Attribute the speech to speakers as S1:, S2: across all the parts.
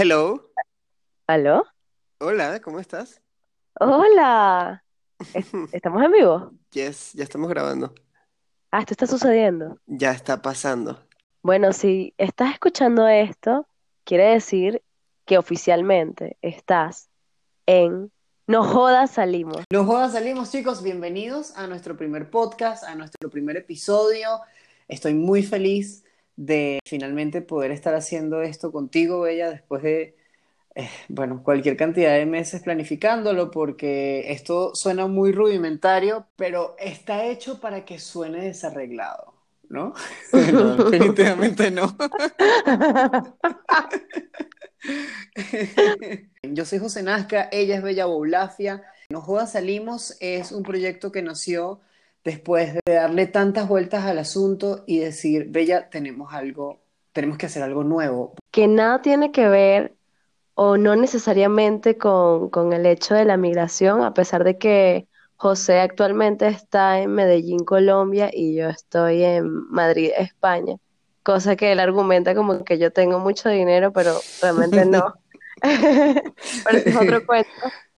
S1: Hello.
S2: ¿Aló?
S1: Hola, ¿cómo estás?
S2: Hola. Es- ¿Estamos en vivo?
S1: Yes, ya estamos grabando.
S2: Ah, esto está sucediendo.
S1: Ya está pasando.
S2: Bueno, si estás escuchando esto, quiere decir que oficialmente estás en No Jodas Salimos.
S3: No jodas, salimos chicos, bienvenidos a nuestro primer podcast, a nuestro primer episodio. Estoy muy feliz de finalmente poder estar haciendo esto contigo, Bella, después de, eh, bueno, cualquier cantidad de meses planificándolo, porque esto suena muy rudimentario, pero está hecho para que suene desarreglado, ¿no? No, definitivamente no. Yo soy José Nazca, ella es Bella Boulafia. No Jodas Salimos es un proyecto que nació después de darle tantas vueltas al asunto y decir, Bella, tenemos algo, tenemos que hacer algo nuevo.
S2: Que nada tiene que ver o no necesariamente con, con el hecho de la migración, a pesar de que José actualmente está en Medellín, Colombia, y yo estoy en Madrid, España. Cosa que él argumenta como que yo tengo mucho dinero, pero realmente no. Pero es otro cuento.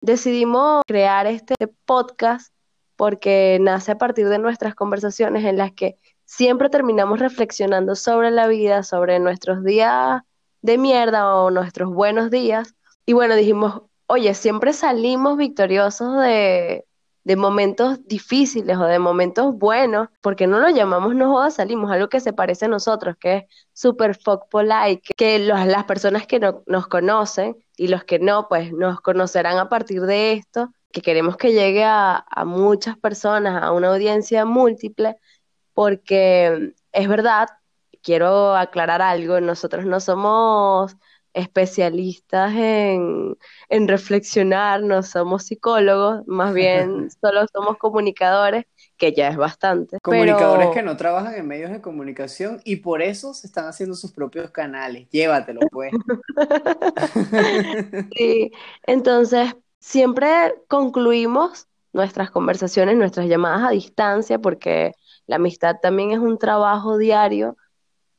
S2: Decidimos crear este podcast porque nace a partir de nuestras conversaciones en las que siempre terminamos reflexionando sobre la vida, sobre nuestros días de mierda o nuestros buenos días. Y bueno, dijimos, oye, siempre salimos victoriosos de, de momentos difíciles o de momentos buenos, porque no lo llamamos no salimos, algo que se parece a nosotros, que es super fuck polite, que, las personas que no- nos conocen y los que no, pues nos conocerán a partir de esto, que queremos que llegue a, a muchas personas, a una audiencia múltiple, porque es verdad, quiero aclarar algo, nosotros no somos especialistas en, en reflexionar, no somos psicólogos, más bien solo somos comunicadores, que ya es bastante.
S3: Comunicadores
S2: Pero
S3: que no trabajan en medios de comunicación y por eso se están haciendo sus propios canales. Llévatelo, pues.
S2: sí, entonces siempre concluimos nuestras conversaciones, nuestras llamadas a distancia, porque la amistad también es un trabajo diario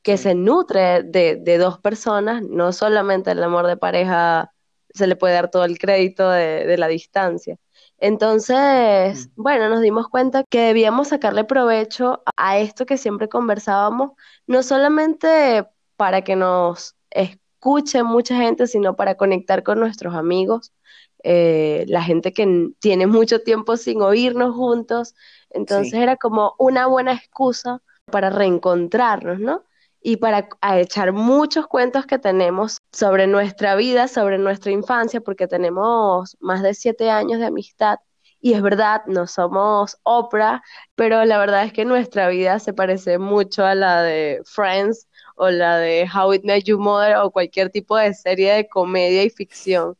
S2: que se nutre de, de dos personas, no solamente el amor de pareja se le puede dar todo el crédito de, de la distancia. Entonces,
S3: Mm.
S2: bueno, nos dimos cuenta que debíamos sacarle provecho a esto que siempre conversábamos, no solamente para que nos escuche mucha gente, sino para conectar con nuestros amigos, eh, la gente que tiene mucho tiempo sin oírnos juntos. Entonces
S3: Sí.
S2: era como una buena excusa para reencontrarnos, ¿no? y para a echar muchos cuentos que tenemos sobre nuestra vida, sobre nuestra infancia, porque tenemos más de siete años de amistad. Y es verdad, no somos Oprah, pero la verdad es que nuestra vida se parece mucho a la de Friends o la de How It Met Your Mother o cualquier tipo de serie de comedia y ficción,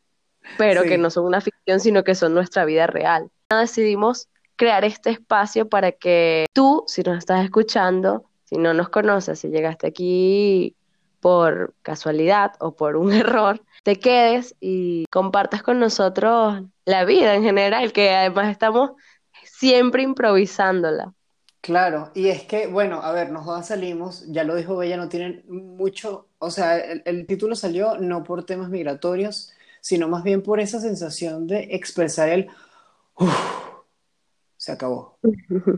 S2: pero que no son una ficción, sino que son nuestra vida real. Decidimos crear este espacio para que tú, si nos estás escuchando, si no nos conoces, si llegaste aquí por casualidad o por un error, te quedes y compartas con nosotros la vida en general, que además estamos siempre improvisándola.
S3: Claro, y es que, bueno, a ver, nos jodas salimos, ya lo dijo Bella, no tienen mucho, o sea, el, el título salió no por temas migratorios, sino más bien por esa sensación de expresar el, "Uf, se acabó.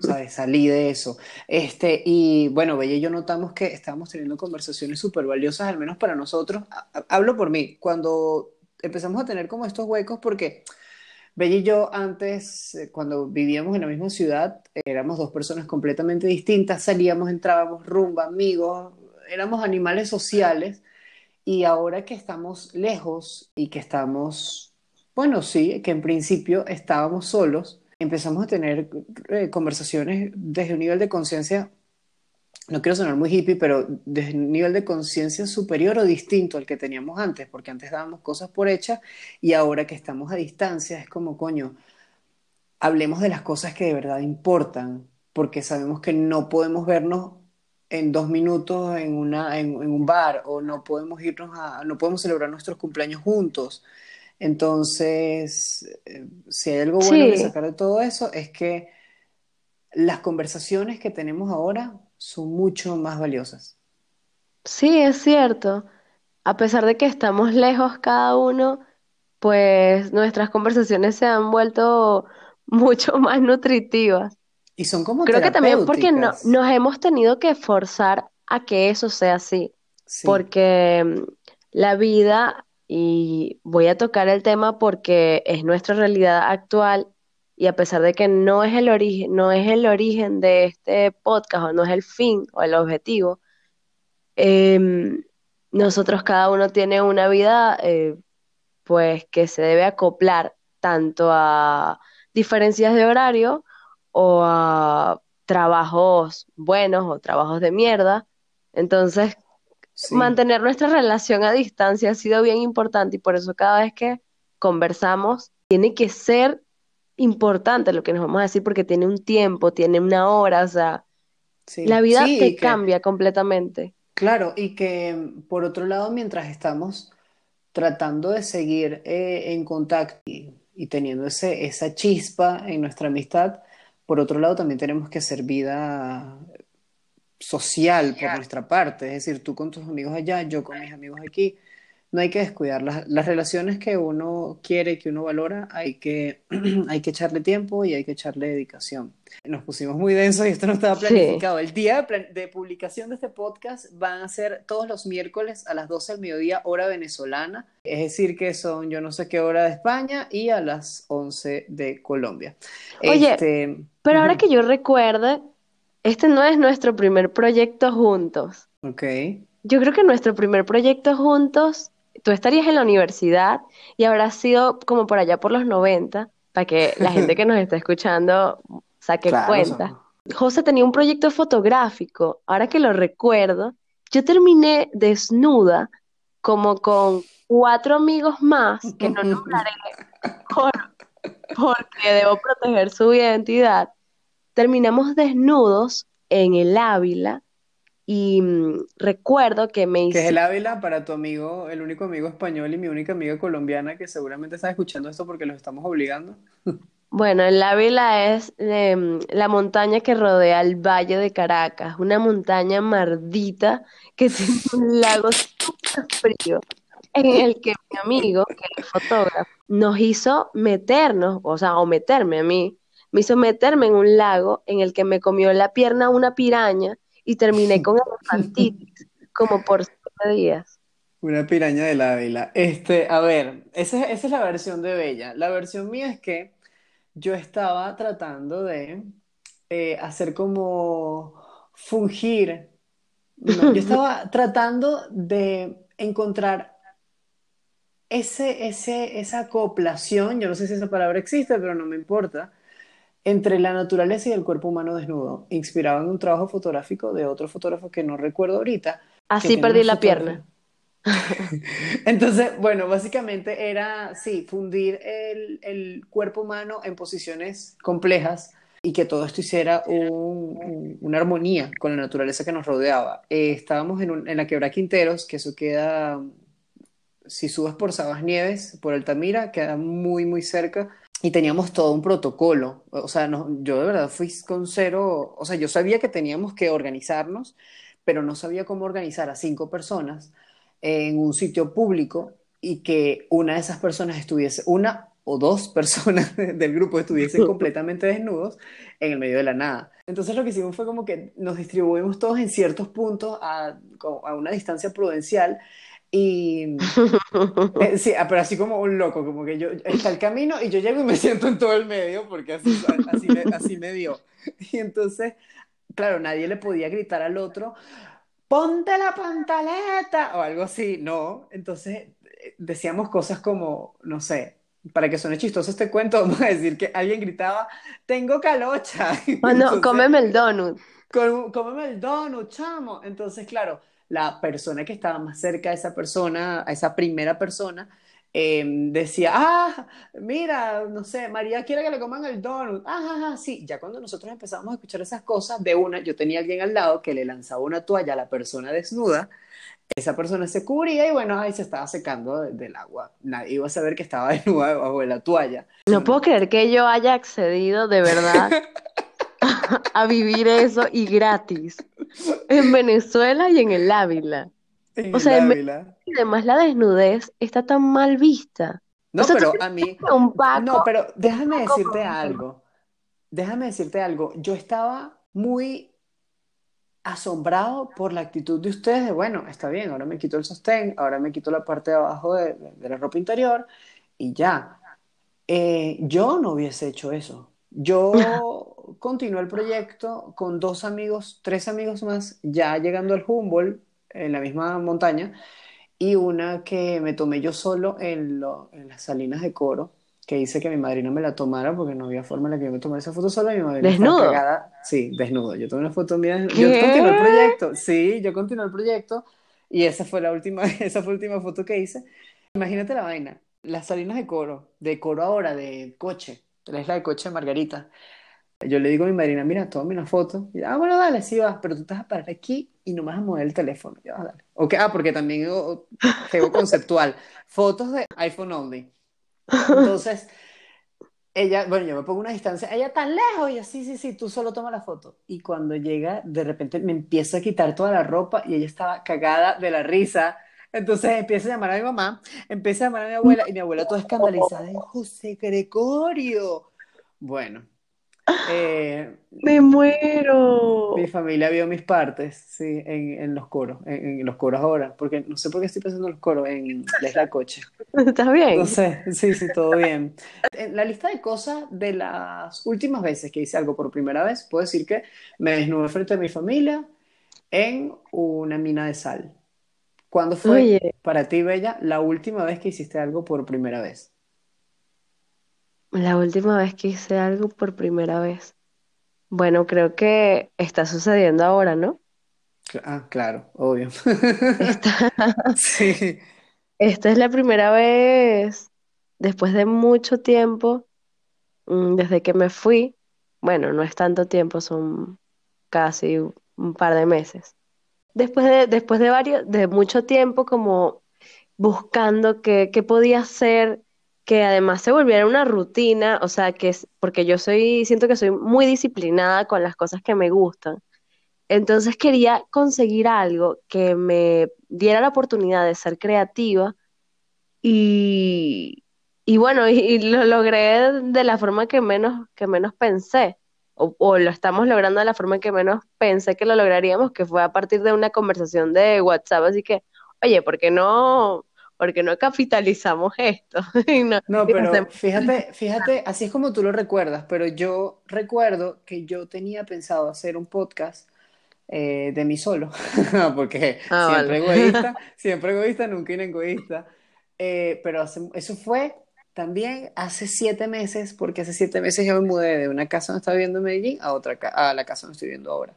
S3: ¿sabes? Salí de eso. Este, y bueno, Bella y yo notamos que estábamos teniendo conversaciones súper valiosas, al menos para nosotros. Ha- ha- Hablo por mí, cuando empezamos a tener como estos huecos, porque Bella y yo antes, eh, cuando vivíamos en la misma ciudad, éramos dos personas completamente distintas, salíamos, entrábamos, rumba, amigos, éramos animales sociales, y ahora que estamos lejos y que estamos, bueno, sí, que en principio estábamos solos, empezamos a tener eh, conversaciones desde un nivel de conciencia, no quiero sonar muy hippie, pero desde un nivel de conciencia superior o distinto al que teníamos antes, porque antes dábamos cosas por hechas y ahora que estamos a distancia es como, coño, hablemos de las cosas que de verdad importan, porque sabemos que no podemos vernos en dos minutos en una, en, en un bar o no podemos irnos a, no podemos celebrar nuestros cumpleaños juntos. Entonces, eh, si hay algo bueno que
S2: Sí,
S3: sacar de todo eso es que las conversaciones que tenemos ahora son mucho más valiosas.
S2: sí, es cierto. a pesar de que estamos lejos cada uno, pues nuestras conversaciones se han vuelto mucho más nutritivas.
S3: Y son como
S2: Creo que también porque no, nos hemos tenido que forzar a que eso sea así,
S3: Sí,
S2: porque mm, la vida, y voy a tocar el tema porque es nuestra realidad actual, y a pesar de que no es el origen, no es el origen de este podcast, o no es el fin o el objetivo, em, nosotros cada uno tiene una vida eh, pues que se debe acoplar tanto a diferencias de horario o a trabajos buenos o trabajos de mierda. Entonces,
S3: sí,
S2: mantener nuestra relación a distancia ha sido bien importante y por eso cada vez que conversamos tiene que ser importante lo que nos vamos a decir porque tiene un tiempo, tiene una hora, o sea, la
S3: sí,
S2: vida
S3: sí, y
S2: te
S3: que,
S2: cambia completamente.
S3: claro, y que por otro lado, mientras estamos tratando de seguir eh, en contacto y, y teniendo ese, esa chispa en nuestra amistad, por otro lado también tenemos que hacer vida social por nuestra parte, es decir, tú con tus amigos allá, yo con mis amigos aquí. No hay que descuidar las, las relaciones que uno quiere, que uno valora, hay que, hay que echarle tiempo y hay que echarle dedicación. Nos pusimos muy densos y esto no estaba
S2: Sí.
S3: planificado. El día de, publicación de este podcast van a ser todos los miércoles a las 12 del mediodía, hora venezolana. Es decir, que son yo no sé qué hora de España y a las 11 de Colombia.
S2: Oye,
S3: Este,
S2: pero ahora que yo recuerde, este no es nuestro primer proyecto juntos.
S3: ok.
S2: Yo creo que nuestro primer proyecto juntos, tú estarías en la universidad y habrá sido como por allá por los 90 para que la gente que nos está escuchando saque
S3: Claro,
S2: cuenta. José tenía un proyecto fotográfico, ahora que lo recuerdo, yo terminé desnuda como con cuatro amigos más, que no nombraré por, porque debo proteger su identidad. Terminamos desnudos en el Ávila y mm, recuerdo que me
S3: Que es
S2: hice,
S3: el Ávila para tu amigo, el único amigo español y mi única amiga colombiana que seguramente está escuchando esto porque los estamos obligando.
S2: bueno, el Ávila es em, la montaña que rodea el Valle de Caracas, una montaña mardita que tiene un lago súper frío en el que mi amigo, que es fotógrafo, nos hizo meternos, o sea, o meterme a mí, me hizo meterme en un lago en el que me comió la pierna una piraña y terminé con elefantitis como por siete días.
S3: Una piraña del Ávila. Este, a ver, esa, esa es la versión de Bella. La versión mía es que yo estaba tratando de eh, hacer como fungir. No, yo estaba tratando de encontrar ese, ese, esa acoplación, yo no sé si esa palabra existe, pero no me importa, entre la naturaleza y el cuerpo humano desnudo, inspirado en un trabajo fotográfico de otro fotógrafo que no recuerdo ahorita,
S2: Así perdí la pierna.
S3: Entonces, bueno, básicamente era, sí, fundir el, el cuerpo humano en posiciones complejas y que todo esto hiciera un- un- una armonía con la naturaleza que nos rodeaba. Eh, estábamos en, un- en la Quebrada Quinteros, que eso queda, si subes por Sabas Nieves, por Altamira, queda muy, muy cerca. Y teníamos todo un protocolo. O sea, no, yo de verdad fui con cero. O sea, yo sabía que teníamos que organizarnos, pero no sabía cómo organizar a cinco personas en un sitio público y que una de esas personas estuviese, una o dos personas del grupo estuviesen completamente desnudos en el medio de la nada. Entonces lo que hicimos fue como que nos distribuimos todos en ciertos puntos a, a una distancia prudencial y eh, sí, ah, pero así como un loco, como que yo, está el camino y yo llego y me siento en todo el medio porque así, así, me, así me dio. Y entonces, claro, nadie le podía gritar al otro, ponte la pantaleta o algo así, no. Entonces eh, decíamos cosas como, no sé, para que suene chistoso este cuento, vamos a decir que alguien gritaba, tengo calocha.
S2: Oh, no,
S3: Entonces
S2: cómeme el donut.
S3: Cómeme el donut, chamo. Entonces, claro, la persona que estaba más cerca a esa persona, a esa primera persona, eh, decía, ah, mira, no sé, María quiere que le coman el donut. Ah, ah, ah, sí. Ya cuando nosotros empezamos a escuchar esas cosas, de una, yo tenía alguien al lado que le lanzaba una toalla a la persona desnuda, esa persona se cubría y bueno, ahí se estaba secando de- del agua. Nadie iba a saber que estaba desnuda debajo de la toalla.
S2: No puedo creer que yo haya accedido de verdad a vivir eso y gratis en Venezuela y en el Ávila.
S3: En
S2: O
S3: el
S2: sea, en
S3: Ávila.
S2: y además la desnudez está tan mal vista. O
S3: No,
S2: sea,
S3: pero a mí, no, pero déjame decirte algo. Déjame decirte algo. Yo estaba muy asombrado por la actitud de ustedes de, bueno, está bien, ahora me quito el sostén, ahora me quito la parte de abajo de, de- de la ropa interior y ya. Eh, yo no hubiese hecho eso. Yo continué el proyecto con dos amigos, tres amigos más, ya llegando al Humboldt, en la misma montaña, y una que me tomé yo solo en, lo- en las salinas de Coro, que hice que mi madrina me la tomara porque no había forma en la que yo me tomara esa foto sola y mi madrina estaba
S2: ¿Desnudo?
S3: cagada. Sí, desnudo. Yo tomé una foto mía.
S2: ¿Qué?
S3: Yo continué el proyecto. Sí, yo continué el proyecto y esa fue la última, esa fue la última foto que hice. Imagínate la vaina. Las salinas de Coro, de Coro ahora, de coche, la isla de coche de Margarita. Yo le digo a mi madrina, mira, tómame una foto. Y, ah, bueno, dale, sí va, pero tú te vas a parar aquí y no me vas a mover el teléfono. Yo, ah, dale. Ok, ah, porque también juego conceptual. Fotos de iPhone only. Entonces, ella, bueno, yo me pongo una distancia, ella tan lejos, y yo, sí, sí, sí, tú solo toma la foto. Y cuando llega, de repente me empieza a quitar toda la ropa y ella estaba cagada de la risa. Entonces empieza a llamar a mi mamá, empieza a llamar a mi abuela y mi abuela toda escandalizada, José Gregorio. Bueno, eh,
S2: Me muero.
S3: mi familia vio mis partes, sí, en, en los coros, en, en los coros ahora, porque no sé por qué estoy pensando en los coros, en la isla Coche.
S2: ¿Estás bien?
S3: No sé, sí, sí, todo bien. En la lista de cosas de las últimas veces que hice algo por primera vez, puedo decir que me desnudé frente a mi familia en una mina de sal. ¿Cuándo fue
S2: Oye,
S3: para ti, Bella, la última vez que hiciste algo por primera vez?
S2: La última vez que hice algo por primera vez. Bueno, creo que está sucediendo ahora, ¿no?
S3: Cl- Ah, claro, obvio.
S2: Esta,
S3: Sí.
S2: esta es la primera vez después de mucho tiempo, mm, desde que me fui. Bueno, no es tanto tiempo, son casi un par de meses. Después de, después de varios, de mucho tiempo como buscando qué, qué podía hacer, que además se volviera una rutina, o sea, que es, porque yo soy, siento que soy muy disciplinada con las cosas que me gustan. Entonces quería conseguir algo que me diera la oportunidad de ser creativa y, y bueno, y, lo logré de la forma que menos, que menos pensé, o, o lo estamos logrando de la forma que menos pensé que lo lograríamos, que fue a partir de una conversación de WhatsApp, así que, oye, ¿por qué no, por qué no capitalizamos esto? Y no,
S3: No, pero
S2: hacemos.
S3: fíjate, fíjate, así es como tú lo recuerdas, pero yo recuerdo que yo tenía pensado hacer un podcast eh, de mí solo, porque
S2: Ah,
S3: siempre
S2: vale.
S3: egoísta, siempre egoísta, nunca inegoísta. Eh, pero hace- eso fue también hace siete meses, porque hace siete meses yo me mudé de una casa donde estaba viviendo en Medellín a otra, a la casa donde estoy viviendo ahora.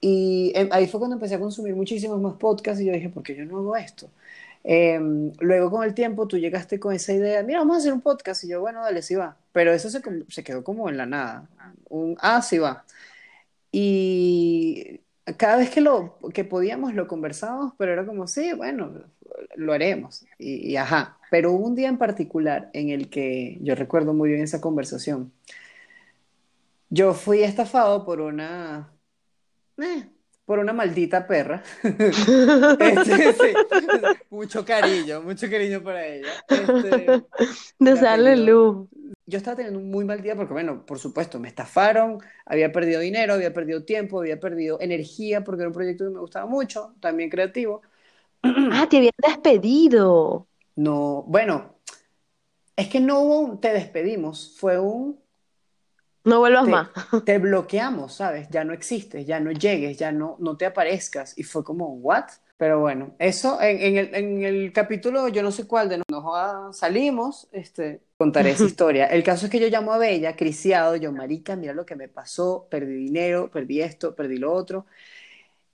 S3: Y eh, ahí fue cuando empecé a consumir muchísimos más podcasts y yo dije, ¿por qué yo no hago esto? Eh, luego con el tiempo tú llegaste con esa idea, mira, vamos a hacer un podcast y yo, bueno, dale, sí va. Pero eso se, se quedó como en la nada. Un, ah, sí va. Y cada vez que lo que podíamos lo conversábamos, pero era como, sí, bueno, lo haremos. Y, y ajá. Pero hubo un día en particular en el que yo recuerdo muy bien esa conversación. Yo fui estafado por una, eh, por una maldita perra. Este, sí, mucho cariño, mucho cariño para ella. Este,
S2: De
S3: apellido.
S2: luz.
S3: Yo estaba teniendo un muy mal día porque, bueno, por supuesto, me estafaron, había perdido dinero, había perdido tiempo, había perdido energía porque era un proyecto que me gustaba mucho, también creativo.
S2: Ah, te habían despedido.
S3: No, bueno, es que no hubo un te despedimos, fue un
S2: No vuelvas
S3: te,
S2: más.
S3: te bloqueamos, ¿sabes? Ya no existes, ya no llegues, ya no, no te aparezcas. Y fue como, ¿what? Pero bueno, eso en, en el, en el capítulo, yo no sé cuál de nos salimos, este, contaré esa historia. El caso es que yo llamo a Bella, criciado, yo, marica, mira lo que me pasó, perdí dinero, perdí esto, perdí lo otro.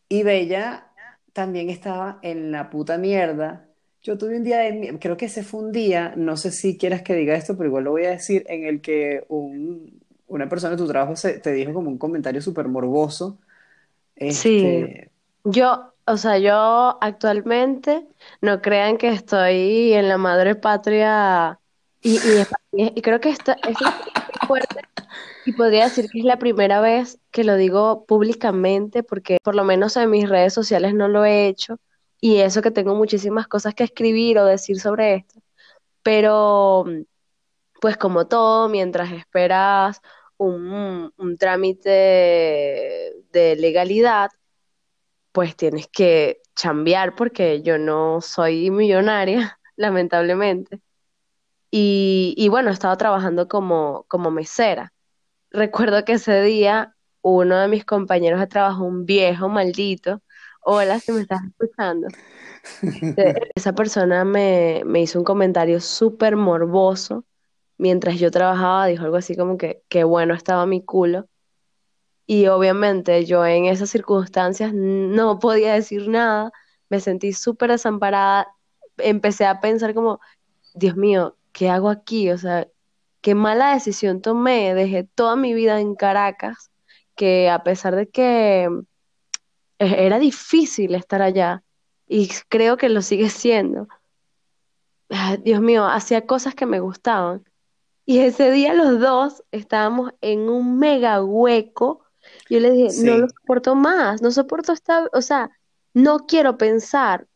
S3: Y Bella también estaba en la puta mierda. Yo tuve un día de, creo que ese fue un día, no sé si quieras que diga esto, pero igual lo voy a decir, en el que un, una persona de tu trabajo se, te dijo como un comentario súper morboso.
S2: Sí,
S3: Este,
S2: yo, o sea, yo actualmente no crean que estoy en la madre patria y, y, y- creo que esto, esto es fuerte y podría decir que es la primera vez que lo digo públicamente porque por lo menos en mis redes sociales no lo he hecho y eso que tengo muchísimas cosas que escribir o decir sobre esto, pero pues como todo, mientras esperas un, un trámite de legalidad, pues tienes que chambear porque yo no soy millonaria, lamentablemente. Y, y bueno, estaba trabajando como, como mesera. Recuerdo que ese día uno de mis compañeros de trabajo, un viejo maldito, hola, si me estás escuchando, este, esa persona me, me hizo un comentario súper morboso mientras yo trabajaba, dijo algo así como que qué bueno estaba mi culo. Y obviamente yo en esas circunstancias no podía decir nada, me sentí súper desamparada, empecé a pensar como, Dios mío, ¿qué hago aquí? O sea, qué mala decisión tomé, dejé toda mi vida en Caracas, que a pesar de que e-, era difícil estar allá, y creo que lo sigue siendo, Dios mío, hacía cosas que me gustaban. Y ese día los dos estábamos en un mega hueco. Yo le dije, no lo soporto más, no soporto esta, o sea, no quiero pensar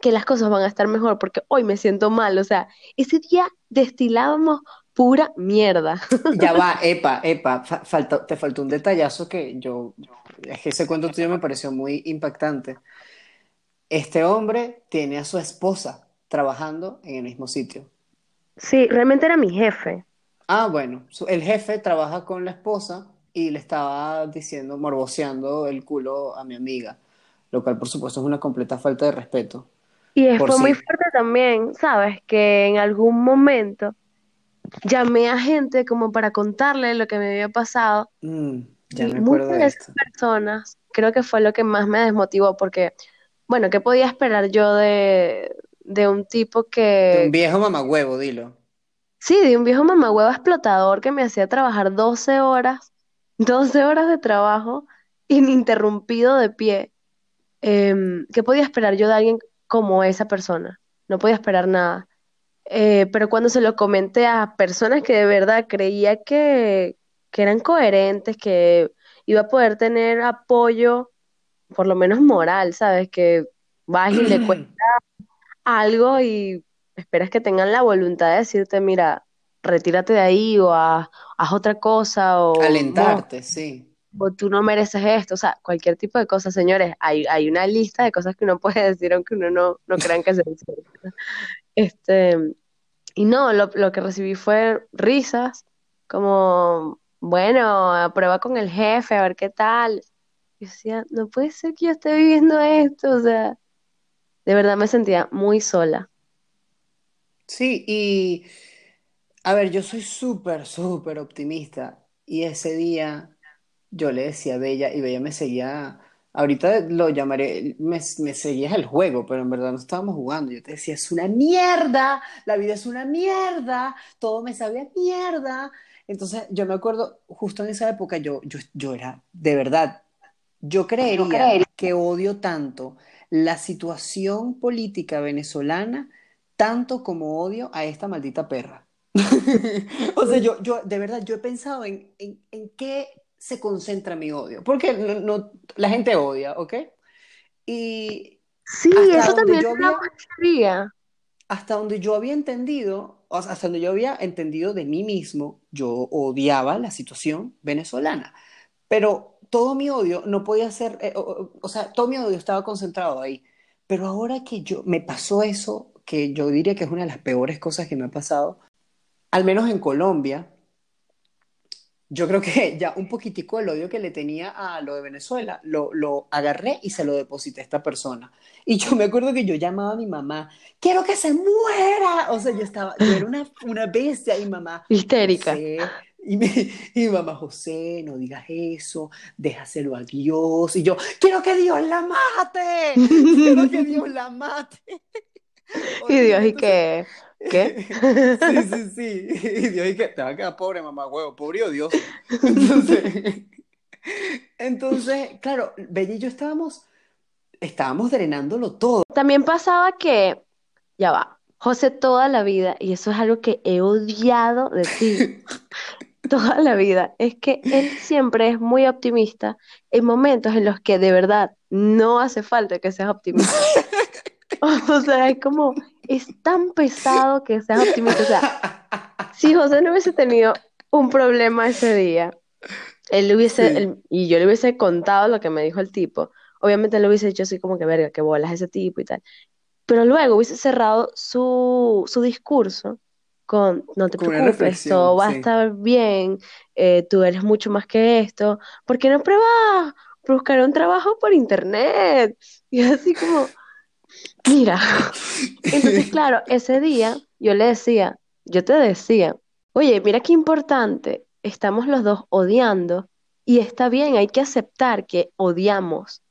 S2: que las cosas van a estar mejor porque hoy me siento mal. O sea, ese día destilábamos pura mierda.
S3: Ya va, epa, epa, fa- falta- te faltó un detallazo que yo, es que ese cuento tuyo me pareció muy impactante. Este hombre tiene a su esposa trabajando en el mismo sitio.
S2: Sí, realmente era mi jefe.
S3: Ah, bueno, el jefe trabaja con la esposa y le estaba diciendo, morboseando el culo a mi amiga, lo cual por supuesto es una completa falta de respeto.
S2: Y fue muy fuerte también, ¿sabes? Que en algún momento llamé a gente como para contarle lo que me había pasado
S3: Mm, ya
S2: y
S3: me
S2: muchas
S3: de
S2: de esas
S3: esto.
S2: personas creo que fue lo que más me desmotivó porque, bueno, ¿qué podía esperar yo de, de un tipo
S3: De un
S2: que,
S3: viejo mamagüevo, dilo.
S2: sí, de un viejo mamagüevo explotador que me hacía trabajar 12 horas, 12 horas de trabajo ininterrumpido de pie? Em, ¿qué podía esperar yo de alguien como esa persona? No podía esperar nada. Eh, pero cuando se lo comenté a personas que de verdad creía que, que eran coherentes, que iba a poder tener apoyo, por lo menos moral, ¿sabes? Que vas y le cuentas algo y esperas que tengan la voluntad de decirte, mira, retírate de ahí o haz, haz otra cosa o, "Mo,
S3: Alentarte, sí.
S2: o tú no mereces esto, o sea, cualquier tipo de cosas, señores. Hay, hay una lista de cosas que uno puede decir aunque uno no, no crean que se dice. Este, y no, lo, lo que recibí fue risas, como, bueno, prueba con el jefe, a ver qué tal. Y decía, no puede ser que yo esté viviendo esto, o sea, de verdad me sentía muy sola.
S3: Sí, y a ver, yo soy súper, súper optimista. Y ese día yo le decía a Bella y Bella me seguía, ahorita lo llamaré, me, me seguías el juego, pero en verdad no estábamos jugando. Yo te decía, es una mierda, la vida es una mierda, todo me sabe a mierda. Entonces yo me acuerdo, justo en esa época yo, yo, yo era, de verdad, yo creería que odio tanto la situación política venezolana, tanto como odio a esta maldita perra. O sea, yo, yo de verdad, yo he pensado en, en, en qué se concentra mi odio, porque no, no- la gente odia, ¿ok? Y
S2: Sí, eso también
S3: yo
S2: lo
S3: había, hasta donde yo había entendido, o sea, hasta donde yo había entendido de mí mismo, yo odiaba la situación venezolana. Pero todo mi odio no podía ser, eh, o, o- sea, todo mi odio estaba concentrado ahí. Pero ahora que yo me pasó eso, que yo diría que es una de las peores cosas que me ha pasado, al menos en Colombia, yo creo que ya un poquitico el odio que le tenía a lo de Venezuela, lo, lo agarré y se lo deposité a esta persona. Y yo me acuerdo que yo llamaba a mi mamá, quiero que se muera. O sea, yo estaba, yo era una, una bestia y mamá,
S2: Histérica.
S3: José, y mi, y mamá, José, no digas eso, déjaselo a Dios. Y yo, quiero que Dios la mate, quiero que Dios la mate.
S2: Y Dios, ¿y qué? ¿Qué?
S3: Sí, sí, sí. Y Dios, y que te va a quedar pobre, mamá, huevo, pobre y odioso. Entonces, entonces, claro, Bella y yo estábamos, estábamos drenándolo todo.
S2: También pasaba que, ya va, José toda la vida, y eso es algo que he odiado de ti toda la vida, es que él siempre es muy optimista en momentos en los que de verdad no hace falta que seas optimista. O sea, es como, es tan pesado que seas optimista. O sea, si José no hubiese tenido un problema ese día, él hubiese,
S1: Sí.
S2: él- y yo le hubiese contado lo que me dijo el tipo, obviamente él le hubiese dicho así como que, verga, que bolas ese tipo y tal. Pero luego hubiese cerrado su, su discurso con, no te
S1: Con
S2: preocupes, todo va a estar bien, eh, tú eres mucho más que esto, ¿por qué no pruebas buscar un trabajo por internet? Y así como, mira. Entonces, claro, ese día yo le decía, yo te decía, oye, mira qué importante, estamos los dos odiando y está bien, hay que aceptar que odiamos,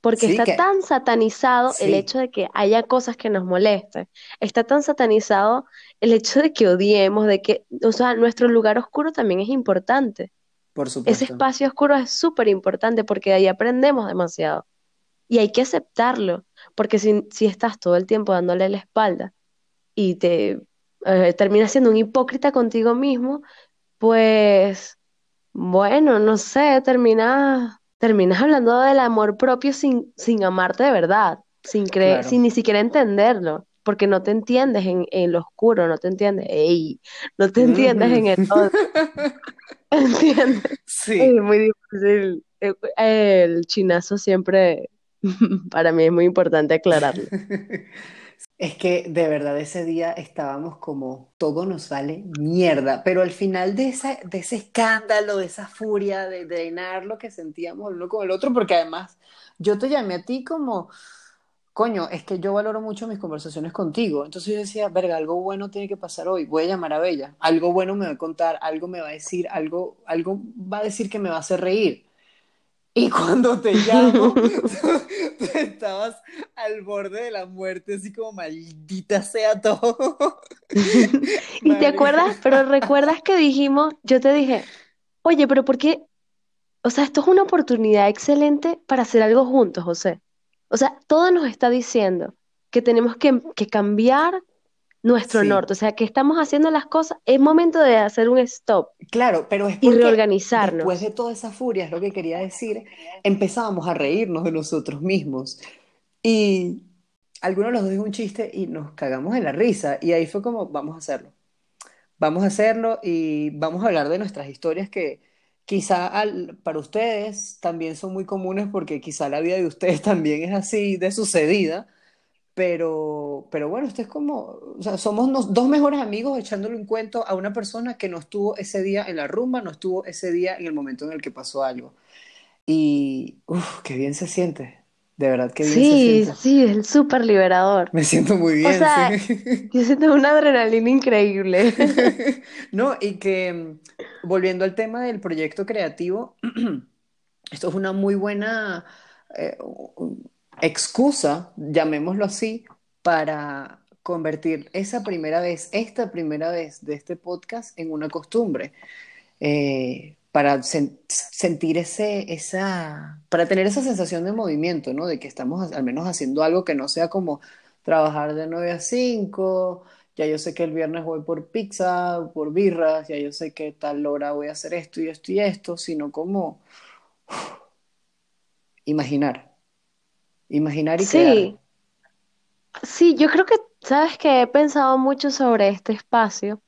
S2: porque
S3: Sí,
S2: está
S3: que-
S2: tan satanizado el hecho de que haya cosas que nos molesten, está tan satanizado el hecho de que odiemos, de que, o sea, nuestro lugar oscuro también es importante.
S3: Por
S2: Ese
S3: supuesto.
S2: espacio oscuro es súper importante porque de ahí aprendemos demasiado. Y hay que aceptarlo, porque si, si estás todo el tiempo dándole la espalda y te eh, terminas siendo un hipócrita contigo mismo, pues bueno, no sé, terminas, terminas hablando del amor propio sin, sin amarte de verdad, sin creer,
S3: Claro.
S2: sin ni siquiera entenderlo, porque no te entiendes en, en lo oscuro, no te entiendes, ey, no te entiendes en el todo, ¿entiendes?
S3: Sí.
S2: Es muy difícil. Eh, El chinazo siempre, para mí es muy importante aclararlo.
S3: Es que de verdad ese día estábamos como todo nos vale mierda, pero al final de, esa, de ese escándalo, de esa furia, de drenar lo que sentíamos el uno con el otro, porque además yo te llamé a ti como, coño, es que yo valoro mucho mis conversaciones contigo, entonces yo decía, verga, algo bueno tiene que pasar hoy, voy a llamar a Bella, algo bueno me va a contar, algo me va a decir, algo, algo va a decir que me va a hacer reír. Y cuando te llamo, tú estabas al borde de la muerte, así como maldita sea todo.
S2: Y te acuerdas, pero recuerdas que dijimos, yo te dije, oye, pero ¿por qué? O sea, esto es una oportunidad excelente para hacer algo juntos, José. O sea, todo nos está diciendo que tenemos que, que cambiar nuestro
S3: Sí.
S2: norte, o sea, que estamos haciendo las cosas, es momento de hacer un stop
S3: Claro, pero es
S2: y reorganizarnos.
S3: después de toda esa furia, es lo que quería decir, empezábamos a reírnos de nosotros mismos. Y alguno de los dos dijo un chiste y nos cagamos de la risa. Y ahí fue como, vamos a hacerlo. Vamos a hacerlo y vamos a hablar de nuestras historias que quizá para ustedes también son muy comunes porque quizá la vida de ustedes también es así de sucedida. Pero, pero bueno, esto es como, somos nos- dos mejores amigos echándole un cuento a una persona que no estuvo ese día en la rumba, no estuvo ese día en el momento en el que pasó algo. Y, uff, qué bien se siente. De verdad, qué bien se
S2: Sí,
S3: siente.
S2: sí, es súper liberador.
S3: Me siento muy
S2: O
S3: bien,
S2: sea,
S3: sí.
S2: yo siento una adrenalina increíble.
S3: No, y que mm, volviendo al tema del proyecto creativo, esto es una muy buena eh, excusa, llamémoslo así, para convertir esa primera vez, esta primera vez de este podcast en una costumbre. Eh, para sen- sentir ese, esa, para tener esa sensación de movimiento, ¿no? De que estamos al menos haciendo algo que no sea como trabajar de 9 a 5, ya yo sé que el viernes voy por pizza, por birras, ya yo sé que tal hora voy a hacer esto y esto y esto, sino como imaginar, imaginar y crear.
S2: Sí, sí, yo creo que, sabes que he pensado mucho sobre este espacio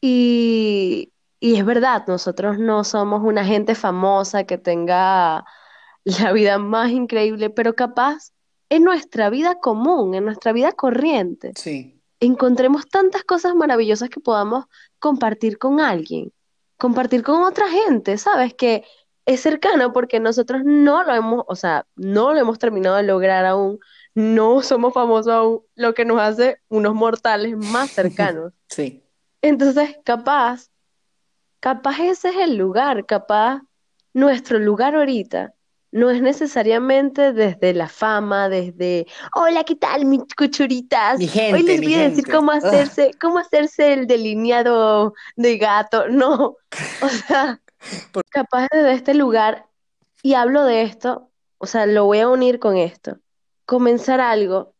S2: y, y es verdad, nosotros no somos una gente famosa que tenga la vida más increíble, pero capaz en nuestra vida común, en nuestra vida corriente,
S3: Sí,
S2: encontremos tantas cosas maravillosas que podamos compartir con alguien, compartir con otra gente, ¿sabes? Que es cercano porque nosotros no lo hemos, o sea, no lo hemos terminado de lograr aún, no somos famosos aún, lo que nos hace unos mortales más cercanos.
S3: sí,
S2: Entonces, capaz, capaz ese es el lugar, capaz nuestro lugar ahorita no es necesariamente desde la fama, desde, hola, ¿qué tal, mis cuchuritas?
S3: mi
S2: Hoy
S3: gente,
S2: les
S3: mi
S2: voy a decir cómo
S3: Ah,
S2: hacerse, cómo hacerse el delineado de gato. No, o sea,
S3: Por-
S2: capaz desde este lugar, y hablo de esto, o sea, lo voy a unir con esto. Comenzar algo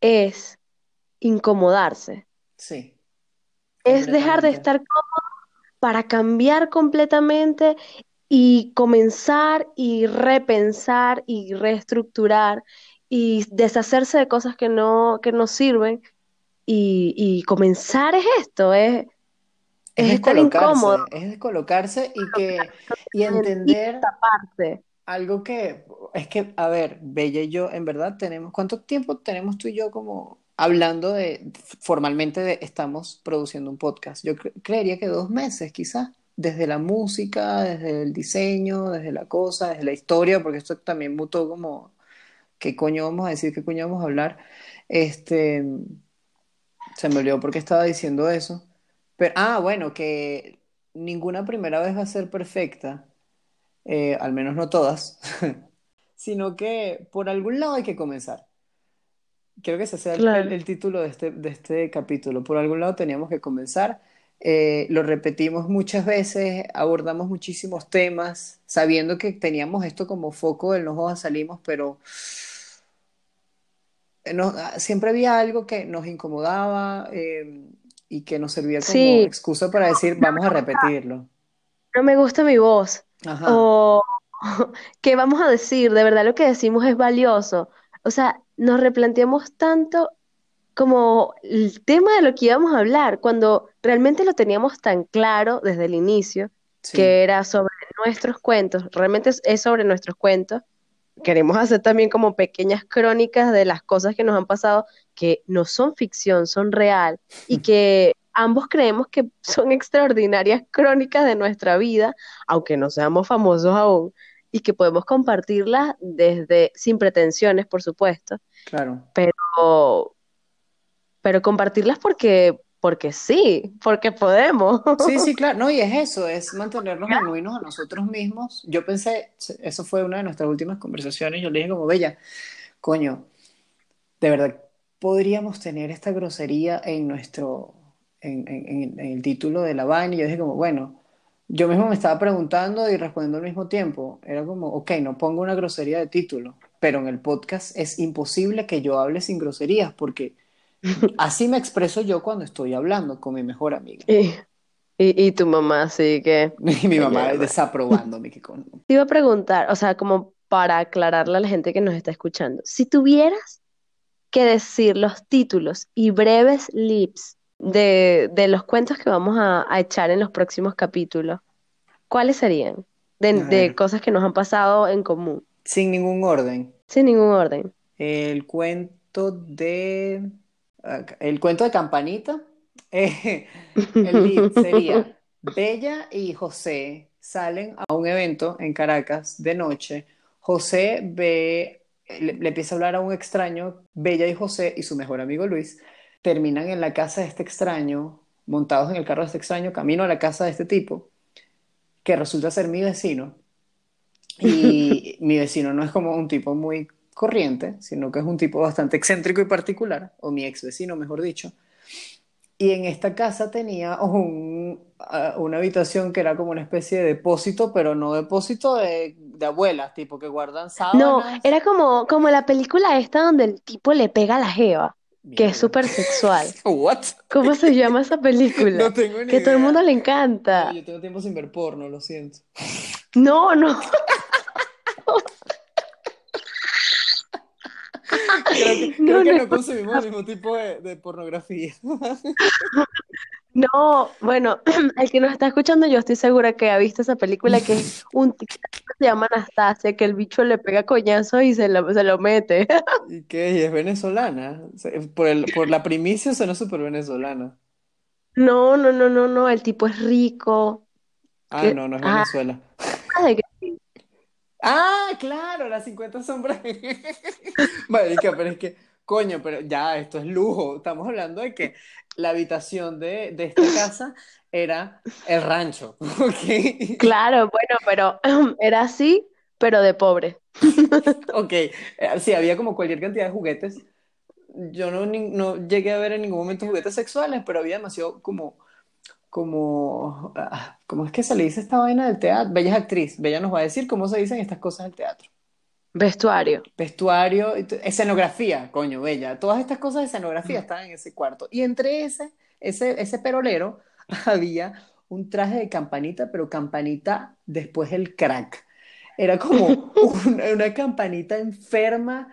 S2: es incomodarse,
S3: sí,
S2: es dejar de estar cómodo para cambiar completamente y comenzar y repensar y reestructurar y deshacerse de cosas que no, que no sirven y, y comenzar es esto, es,
S3: Es
S2: es estar incómodo,
S3: es descolocarse y que, y
S2: y
S3: entender
S2: esta parte.
S3: algo que, es que, a ver, Bella y yo, en verdad, tenemos, ¿cuánto tiempo tenemos tú y yo como hablando de, formalmente de, estamos produciendo un podcast? Yo cre- creería que dos meses, quizás, desde la música, desde el diseño, desde la cosa, desde la historia, porque esto también mutó como, ¿qué coño vamos a decir? ¿Qué coño vamos a hablar? Este, se me olvidó por qué estaba diciendo eso. Pero, ah, bueno, que ninguna primera vez va a ser perfecta, eh, al menos no todas, sino que por algún lado hay que comenzar. Creo que ese sea el, el-
S2: Claro.
S3: el título de este, de este capítulo. Por algún lado teníamos que comenzar. Eh, lo repetimos muchas veces, abordamos muchísimos temas, sabiendo que teníamos esto como foco del no jodas salimos, pero eh, no- ah, siempre había algo que nos incomodaba eh, y que nos servía como
S2: Sí,
S3: excusa para decir, vamos a repetirlo.
S2: no me gusta mi voz.
S3: Ajá,
S2: O ¿qué vamos a decir? De verdad lo que decimos es valioso. O sea, nos replanteamos tanto como el tema de lo que íbamos a hablar, cuando realmente lo teníamos tan claro desde el inicio,
S3: sí,
S2: que era sobre nuestros cuentos, realmente es, es sobre nuestros cuentos. Queremos hacer también como pequeñas crónicas de las cosas que nos han pasado, que no son ficción, son real, y que ambos creemos que son extraordinarias crónicas de nuestra vida, aunque no seamos famosos aún, y que podemos compartirlas desde, sin pretensiones, por supuesto,
S3: claro.
S2: pero pero compartirlas porque, porque sí, porque podemos.
S3: Sí, sí, claro. No, y es eso, es mantenernos genuinos a nosotros mismos. Yo pensé, eso fue una de nuestras últimas conversaciones, yo le dije como, Bella, coño, de verdad, podríamos tener esta grosería en nuestro, en, en- en- en el título de la vaina. Y yo dije como, bueno, yo mismo me estaba preguntando y respondiendo al mismo tiempo. Era como, ok, no pongo una grosería de título, pero en el podcast es imposible que yo hable sin groserías, porque así me expreso yo cuando estoy hablando con mi mejor amiga.
S2: Y, y, y tu mamá, así que
S3: Y mi mamá desaprobándome que con...
S2: te iba a preguntar, o sea, como para aclararle a la gente que nos está escuchando, si tuvieras que decir los títulos y breves lips de, de los cuentos que vamos a, a echar en los próximos capítulos, ¿cuáles serían? De, de cosas que nos han pasado en común,
S3: Sin ningún orden.
S2: sin ningún orden.
S3: El cuento de... ah, El cuento de Campanita. eh, el lead sería Bella y José salen a un evento en Caracas de noche. José ve, le, le empieza a hablar a un extraño. Bella y José y su mejor amigo Luis terminan en la casa de este extraño, montados en el carro de este extraño, camino a la casa de este tipo, que resulta ser mi vecino. Y mi vecino no es como un tipo muy corriente, sino que es un tipo bastante excéntrico y particular, o mi ex vecino, mejor dicho. Y en esta casa tenía un, una habitación que era como una especie de depósito, pero no depósito de, de abuelas, tipo que guardan
S2: No,
S3: sábanas.
S2: era como, como la película esta donde el tipo le pega a la jeva, que es súper sexual.
S3: ¿What?
S2: ¿Cómo se llama esa película?
S3: No tengo ni
S2: Que todo el
S3: idea.
S2: mundo le encanta.
S3: No, yo tengo tiempo sin ver porno, lo siento.
S2: No, no.
S3: Creo que,
S2: No,
S3: creo que
S2: no.
S3: no consumimos el mismo tipo de, de pornografía.
S2: No, bueno, el que nos está escuchando, yo estoy segura que ha visto esa película que es un tipo que se llama Anastasia, que el bicho le pega coñazo y se lo, se lo mete.
S3: ¿Y qué? ¿Y es venezolana? Por el, por la primicia suena súper venezolana.
S2: No, no, no, no, no, el tipo es rico.
S3: Ah,
S2: ¿Qué?
S3: no, no es
S2: Ah,
S3: Venezuela.
S2: que-
S3: Ah, claro, las 50 sombras. Marica, pero es que, coño, pero ya, esto es lujo. Estamos hablando de que la habitación de, de esta casa era el rancho, ¿ok?
S2: Claro, bueno, pero era así, pero de pobre.
S3: Ok, eh, sí, había como cualquier cantidad de juguetes. Yo no, no llegué a ver en ningún momento juguetes sexuales, pero había demasiado como, como, ah, ¿cómo es que se le dice esta vaina del teatro? Bella es actriz, Bella nos va a decir cómo se dicen estas cosas del teatro.
S2: Vestuario.
S3: Vestuario, escenografía, coño, Bella. Todas estas cosas de escenografía estaban en ese cuarto. Y entre ese, ese, ese perolero había un traje de campanita, pero campanita después el crack. Era como una, una campanita enferma.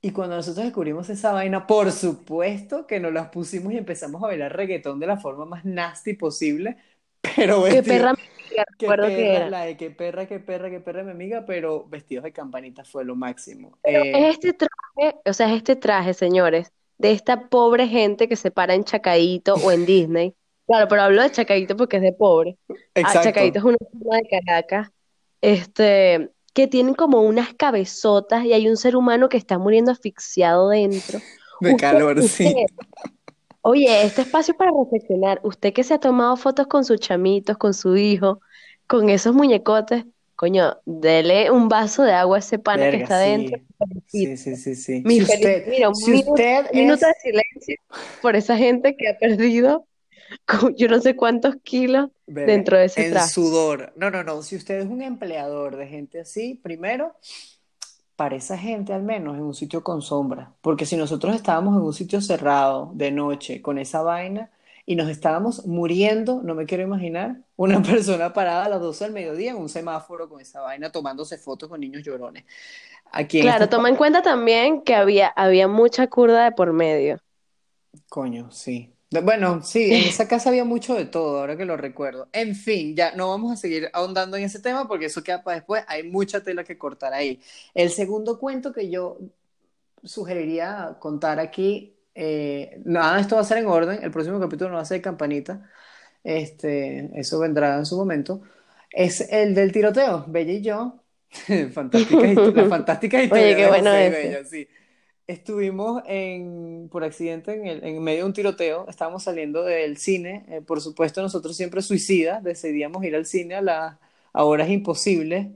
S3: Y cuando nosotros descubrimos esa vaina, por supuesto que nos las pusimos y empezamos a bailar reggaetón de la forma más nasty posible, pero
S2: Qué
S3: vestidos,
S2: perra, que
S3: perra,
S2: era.
S3: la de qué perra, qué perra, qué perra, mi amiga, pero vestidos de campanita fue lo máximo.
S2: Pero
S3: Eh,
S2: es este traje, o sea, es este traje, señores, de esta pobre gente que se para en Chacaíto o en Disney. Claro, pero hablo de Chacaíto porque es de pobre. Ah, Chacaíto
S3: exacto,
S2: es una zona de Caracas, este, que tienen como unas cabezotas y hay un ser humano que está muriendo asfixiado dentro.
S3: de
S2: Usted,
S3: calor,
S2: usted,
S3: sí.
S2: Oye, este espacio es para reflexionar. Usted que se ha tomado fotos con sus chamitos, con su hijo, con esos muñecotes, coño, dele un vaso de agua a ese pana que
S3: Verga,
S2: está adentro.
S3: sí.
S2: Felicito.
S3: Sí, sí, sí, sí.
S2: Mi
S3: Si usted,
S2: Mira, un
S3: si
S2: minuto,
S3: usted
S2: un minuto de
S3: es,
S2: silencio por esa gente que ha perdido yo no sé cuántos kilos
S3: verga,
S2: dentro de ese
S3: en
S2: traje.
S3: sudor. No, no, no. Si usted es un empleador de gente así, primero, para esa gente al menos en un sitio con sombra. Porque si nosotros estábamos en un sitio cerrado de noche con esa vaina y nos estábamos muriendo, no me quiero imaginar, una persona parada a las 12 del mediodía en un semáforo con esa vaina tomándose fotos con niños llorones. Aquí en
S2: Claro,
S3: estos...
S2: toma en cuenta también que había, había mucha curda de por medio.
S3: Coño, sí. De- Bueno, sí, en esa casa había mucho de todo, ahora que lo recuerdo. En fin, ya no vamos a seguir ahondando en ese tema porque eso queda para después. Hay mucha tela que cortar ahí. El segundo cuento que yo sugeriría contar aquí, eh, nada, esto va a ser en orden. El próximo capítulo no va a ser de campanita. Este, eso vendrá en su momento. Es el del tiroteo, Bella y yo. Fantásticas, histo- la fantástica
S2: Oye, qué
S3: de
S2: bueno
S3: José y
S2: ese.
S3: Bella, sí. Estuvimos en, por accidente en, el- en medio de un tiroteo, estábamos saliendo del cine, eh, por supuesto nosotros siempre suicidas, decidíamos ir al cine a, la- a horas imposibles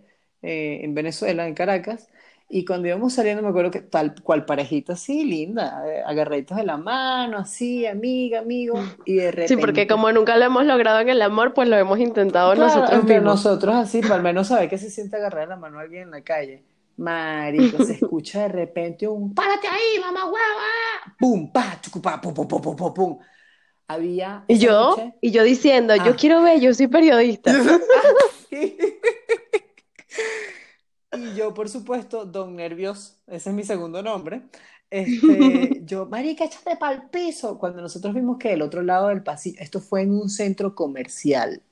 S3: eh, en Venezuela, en Caracas, y cuando íbamos saliendo me acuerdo que tal cual parejita así, linda, eh, agarraditos de la mano, así, amiga, amigo, y de
S2: Sí, porque
S3: repente,
S2: como nunca lo hemos logrado en el amor, pues lo hemos intentado
S3: claro,
S2: nosotros mismos.
S3: nosotros así, para al menos saber que se siente agarrar la mano a alguien en la calle. Marico, se escucha de repente un ¡Párate ahí, mamá hueva! ¡Pum! ¡Pa! ¡Chucupá! ¡Pum, pum, pum, pum, pum, pum! Había
S2: Y yo,
S3: noche.
S2: y yo diciendo, yo
S3: Ah.
S2: quiero ver, yo soy periodista.
S3: Y yo, por supuesto, Don Nervios, ese es mi segundo nombre. Este, yo, marica, échate para el piso. Cuando nosotros vimos que del otro lado del pasillo, esto fue en un centro comercial.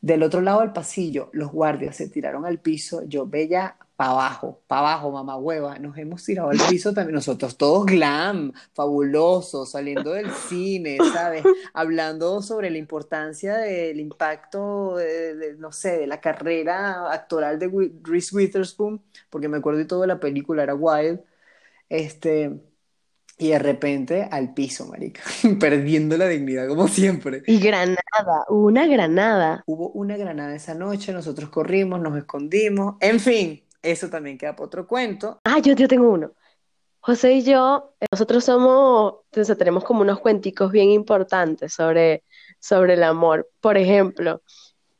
S3: Del otro lado del pasillo, los guardias se tiraron al piso. Yo, bella, para abajo, para abajo, mamá hueva. Nos hemos tirado al piso también. Nosotros todos glam, fabulosos, saliendo del cine, ¿sabes? Hablando sobre la importancia del impacto, de, de, no sé, de la carrera actoral de Reese Witherspoon, porque me acuerdo de la película, era Wild. Este, y de repente al piso, marica, perdiendo la dignidad como siempre.
S2: Y granada, una granada.
S3: Hubo una granada esa noche, nosotros corrimos, nos escondimos, en fin, eso también queda para otro cuento.
S2: Ah, yo, yo tengo uno. José y yo, eh, nosotros somos, sea, tenemos como unos cuenticos bien importantes sobre, sobre el amor. Por ejemplo,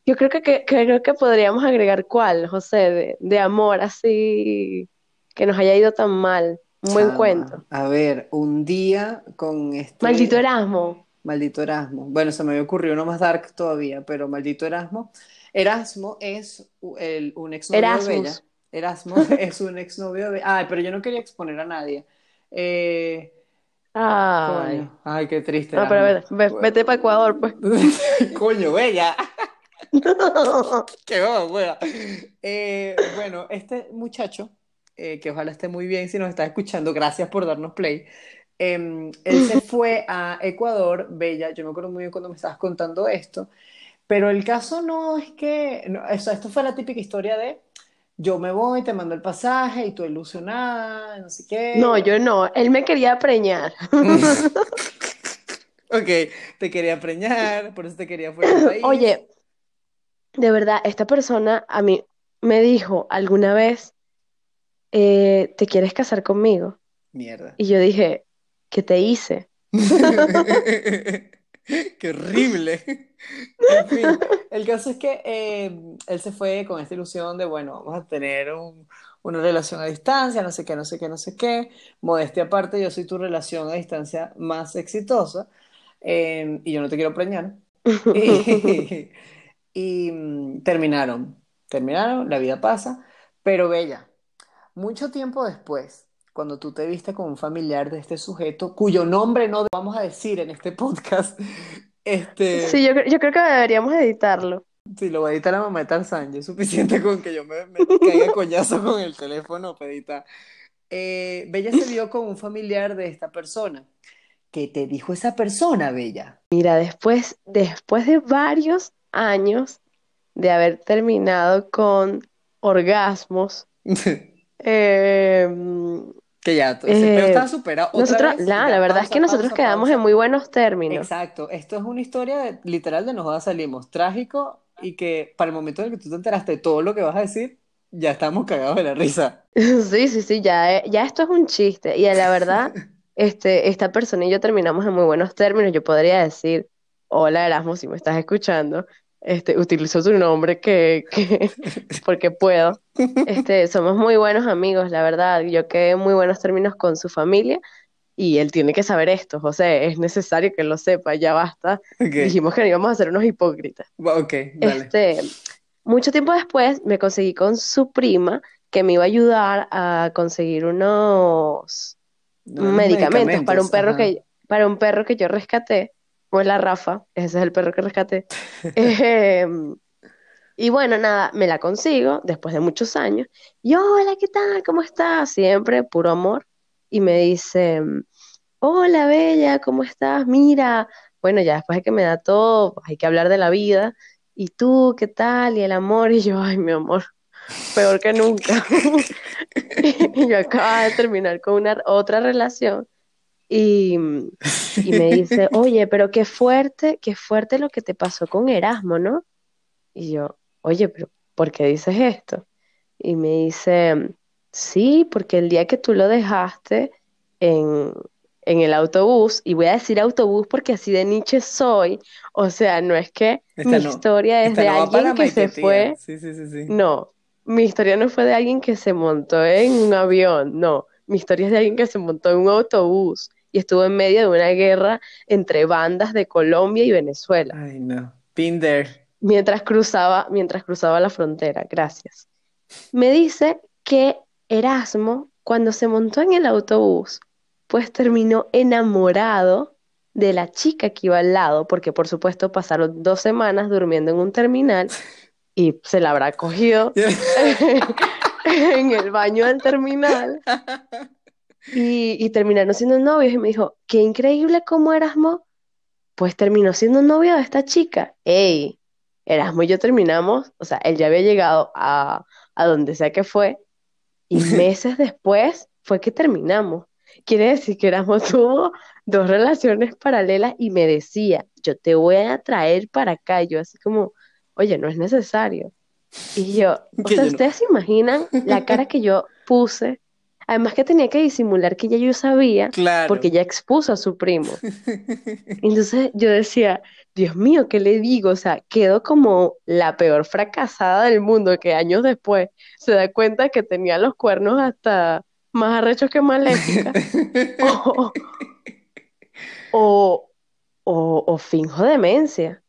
S2: yo creo que, creo que podríamos agregar cuál, José, de, de amor así, que nos haya ido tan mal. Un buen
S3: Chama,
S2: cuento.
S3: a ver, un día con
S2: Maldito
S3: este
S2: Erasmo.
S3: maldito Erasmo. Bueno, se me había ocurrido uno más dark todavía, pero maldito Erasmo. Erasmo es el, un exnovio de Bella.
S2: Erasmus.
S3: Erasmo es un exnovio de. Ay, pero yo no quería exponer a nadie. Eh,
S2: Ay.
S3: coño, ay, qué triste
S2: No, pero
S3: Erasmo.
S2: ve- ve- vete para Ecuador, pues.
S3: Coño, Bella. Qué wea. Eh, bueno, este muchacho, eh, que ojalá esté muy bien si nos está escuchando, gracias por darnos play. Em, él se fue a Ecuador, Bella, yo me acuerdo muy bien cuando me estabas contando esto, pero el caso no es que, no, o sea, esto fue la típica historia de yo me voy, te mando el pasaje y tú ilusionada, no sé
S2: No,
S3: qué.
S2: yo no. Él me quería preñar.
S3: Ok, te quería preñar, por eso te quería fuera del país.
S2: Oye, de verdad, esta persona a mí me dijo alguna vez, eh, ¿te quieres casar conmigo?
S3: Mierda.
S2: Y yo dije, ¿qué te hice?
S3: Qué horrible. En fin, el caso es que eh, él se fue con esta ilusión de, bueno, vamos a tener un- una relación a distancia, no sé qué, no sé qué, no sé qué. Modestia aparte, yo soy tu relación a distancia más exitosa eh, y yo no te quiero preñar. Y, y, mm, terminaron, terminaron, la vida pasa, pero Bella, mucho tiempo después, cuando tú te viste con un familiar de este sujeto, cuyo nombre no vamos a decir en este podcast,
S2: Sí,
S3: este,
S2: yo, cre- yo creo que deberíamos editarlo.
S3: si lo va a editar la mamá de Tarzán, ya es suficiente con que yo me, me caiga coñazo con el teléfono, pedita. Eh, Bella se vio con un familiar de esta persona. ¿Qué te dijo esa persona, Bella?
S2: Mira, después, después de varios años de haber terminado con orgasmos, eh,
S3: Que ya, peo
S2: eh,
S3: estaba superado. Otra
S2: nosotros,
S3: vez,
S2: la, verdad es que nosotros
S3: pausa,
S2: quedamos en muy buenos términos.
S3: Exacto, esto es una historia de- literal de Nos Salimos, trágico y que para el momento en el que tú te enteraste de todo lo que vas a decir, ya estamos cagados de la risa.
S2: Sí, sí, sí, ya, eh, ya esto es un chiste. Y la verdad, este, esta persona y yo terminamos en muy buenos términos. Yo podría decir, hola Erasmo, si me estás escuchando, este, utilizo tu nombre que, que, porque puedo. Este, somos muy buenos amigos, la verdad. Yo quedé en muy buenos términos con su familia y él tiene que saber esto, José, es necesario que lo sepa, ya basta. Dijimos que no íbamos a ser unos hipócritas.
S3: va- ok, dale.
S2: Este, mucho tiempo después me conseguí con su prima que me iba a ayudar a conseguir unos
S3: Unos
S2: medicamentos para un perro
S3: ajá.
S2: que, para un perro que yo rescaté, la Rafa, ese es el perro que rescaté. Em, y bueno, nada, me la consigo después de muchos años. Y hola, ¿qué tal? ¿Cómo estás? Siempre puro amor. Y me dice, hola, Bella, ¿cómo estás? Mira, bueno, ya después de que me da todo, hay que hablar de la vida. ¿Y tú qué tal? Y el amor. Y yo, ay, mi amor, peor que nunca. Y yo acababa de terminar con una otra relación. Y, y me dice, oye, pero qué fuerte, qué fuerte lo que te pasó con Erasmo, ¿no? Y yo, oye, pero ¿por qué dices esto? Y me dice, sí, porque el día que tú lo dejaste en, en el autobús, y voy a decir autobús porque así de Nietzsche soy, o sea, no es que
S3: Esta
S2: mi
S3: no,
S2: historia es de
S3: no
S2: alguien que se fue,
S3: sí, sí, sí.
S2: no, mi historia no fue de alguien que se montó en un avión, no, mi historia es de alguien que se montó en un autobús y estuvo en medio de una guerra entre bandas de Colombia y Venezuela,
S3: Ay, no. Been there.
S2: mientras cruzaba, mientras cruzaba la frontera, gracias. Me dice que Erasmo, cuando se montó en el autobús, pues terminó enamorado de la chica que iba al lado, porque por supuesto pasaron dos semanas durmiendo en un terminal y se la habrá cogido en el baño del terminal y, y terminaron siendo novios y me dijo, qué increíble cómo Erasmo, pues terminó siendo novio de esta chica. Ey, Erasmo y yo terminamos, o sea, él ya había llegado a, a donde sea que fue y meses después fue que terminamos. Quiere decir que Erasmo tuvo dos relaciones paralelas y me decía, yo te voy a traer para acá. Yo así como, oye, no es necesario. Y yo, o sea,
S3: yo no.
S2: ¿ustedes se imaginan la cara que yo puse? Además que tenía que disimular que ya yo sabía
S3: Claro.
S2: porque ya expuso a su primo. Entonces yo decía, Dios mío, ¿qué le digo? O sea, quedó como la peor fracasada del mundo que años después se da cuenta que tenía los cuernos hasta más arrechos que maléfica. O, o, o, o finjo demencia.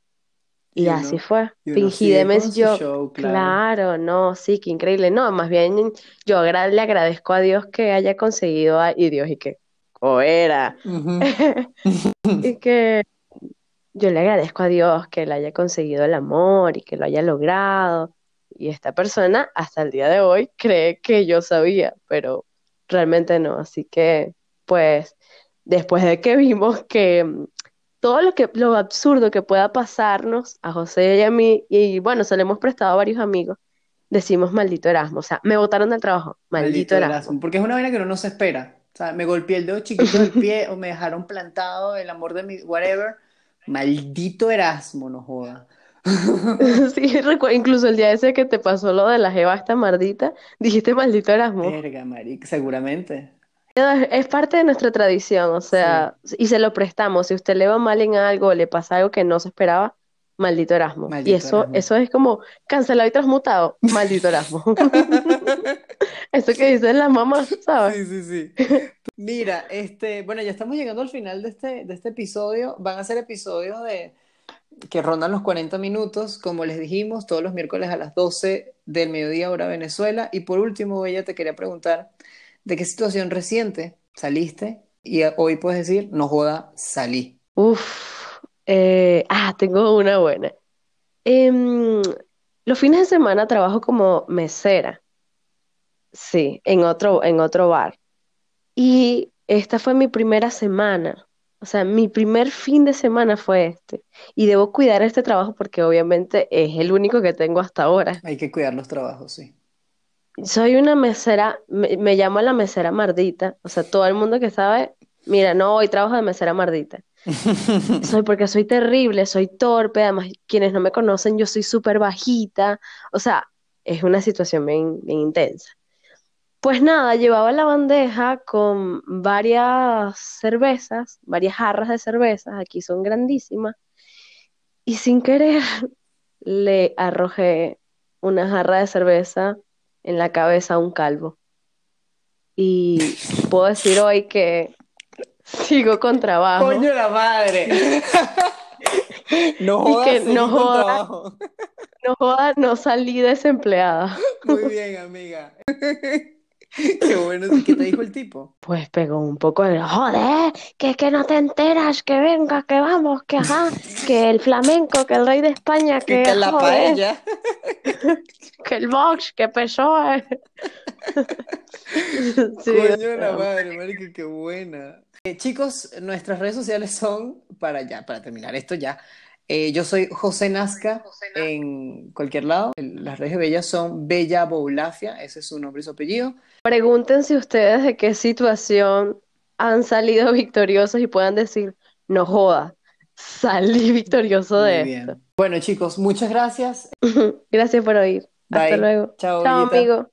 S2: Y
S3: Y uno-
S2: así fue.
S3: y
S2: Fingí demencia.
S3: su
S2: Yo,
S3: show, claro.
S2: claro, no, sí, qué increíble. No, más bien yo agra- le agradezco a Dios que haya conseguido a, y Dios y que, o era, y que yo le agradezco a Dios que le haya conseguido el amor y que lo haya logrado. Y esta persona hasta el día de hoy cree que yo sabía, pero realmente no. Así que, pues, después de que vimos que todo lo que, lo absurdo que pueda pasarnos a José y a mí, y bueno, se lo hemos prestado a varios amigos, decimos maldito Erasmo. O sea, me botaron del trabajo, maldito
S3: Maldito
S2: Erasmo.
S3: Erasmo, porque es una vaina que uno no se espera. O sea, me golpeé el dedo chiquito del pie o me dejaron plantado el amor de mi whatever. Maldito Erasmo, no joda.
S2: Sí, incluso el día ese que te pasó lo de la jeva esta mardita, dijiste maldito Erasmo.
S3: Verga, marica, seguramente.
S2: Es, parte de nuestra tradición, o sea, y se lo prestamos. Si usted le va mal en algo, le pasa algo que no se esperaba, maldito Erasmo. Y eso,
S3: Erasmo.
S2: eso es como cancelado y transmutado, maldito Erasmo. Eso que dicen las mamás, ¿sabes?
S3: Sí, sí, sí. Mira, este, bueno, ya estamos llegando al final de este, de este episodio. Van a ser episodios de, que rondan los 40 minutos, como les dijimos, todos los miércoles a las 12 del mediodía hora Venezuela. Y por último, Bella, te quería preguntar, ¿de qué situación reciente saliste? Y hoy puedes decir, no joda, salí.
S2: Uf, eh, ah, tengo una buena. Em, los fines de semana trabajo como mesera, sí, en otro, en otro bar. Y esta fue mi primera semana. O sea, mi primer fin de semana fue este. Y debo cuidar este trabajo porque obviamente es el único que tengo hasta ahora.
S3: Hay que cuidar los trabajos, sí.
S2: Soy una mesera, me, me llamo la mesera mardita. O sea, todo el mundo que sabe, mira, no, hoy trabajo de mesera mardita. Soy porque soy terrible, soy torpe, además quienes no me conocen, yo soy súper bajita. O sea, es una situación bien, bien intensa. Pues nada, llevaba la bandeja con varias cervezas, varias jarras de cervezas, aquí son grandísimas, y sin querer le arrojé una jarra de cerveza en la cabeza a un calvo. Y puedo decir hoy que sigo con trabajo
S3: ¡Coño la madre! No
S2: y
S3: jodas,
S2: que no
S3: con
S2: joda,
S3: trabajo.
S2: no joda, no salí desempleada.
S3: Muy bien, amiga. Qué bueno. ¿Y qué te dijo el tipo?
S2: Pues pegó un poco de, joder, que es que no te enteras, que venga, que vamos, que ajá, que el flamenco, que el rey de España,
S3: Que,
S2: que
S3: la
S2: joder,
S3: paella.
S2: que el Vox, que PSOE. Sí,
S3: Coño la madre, marica, qué buena. Eh, chicos, nuestras redes sociales son, para ya, para terminar esto ya, eh, yo soy José Nazca en cualquier lado. El- Las redes de Bella son Bella Boulafia, ese es su nombre y su apellido.
S2: Pregúntense ustedes de qué situación han salido victoriosos y puedan decir, no joda, salí victorioso
S3: Muy
S2: de esto.
S3: bien. Bueno, chicos, muchas gracias.
S2: Gracias por oír. Hasta luego.
S3: Chao,
S2: Chao, amigo.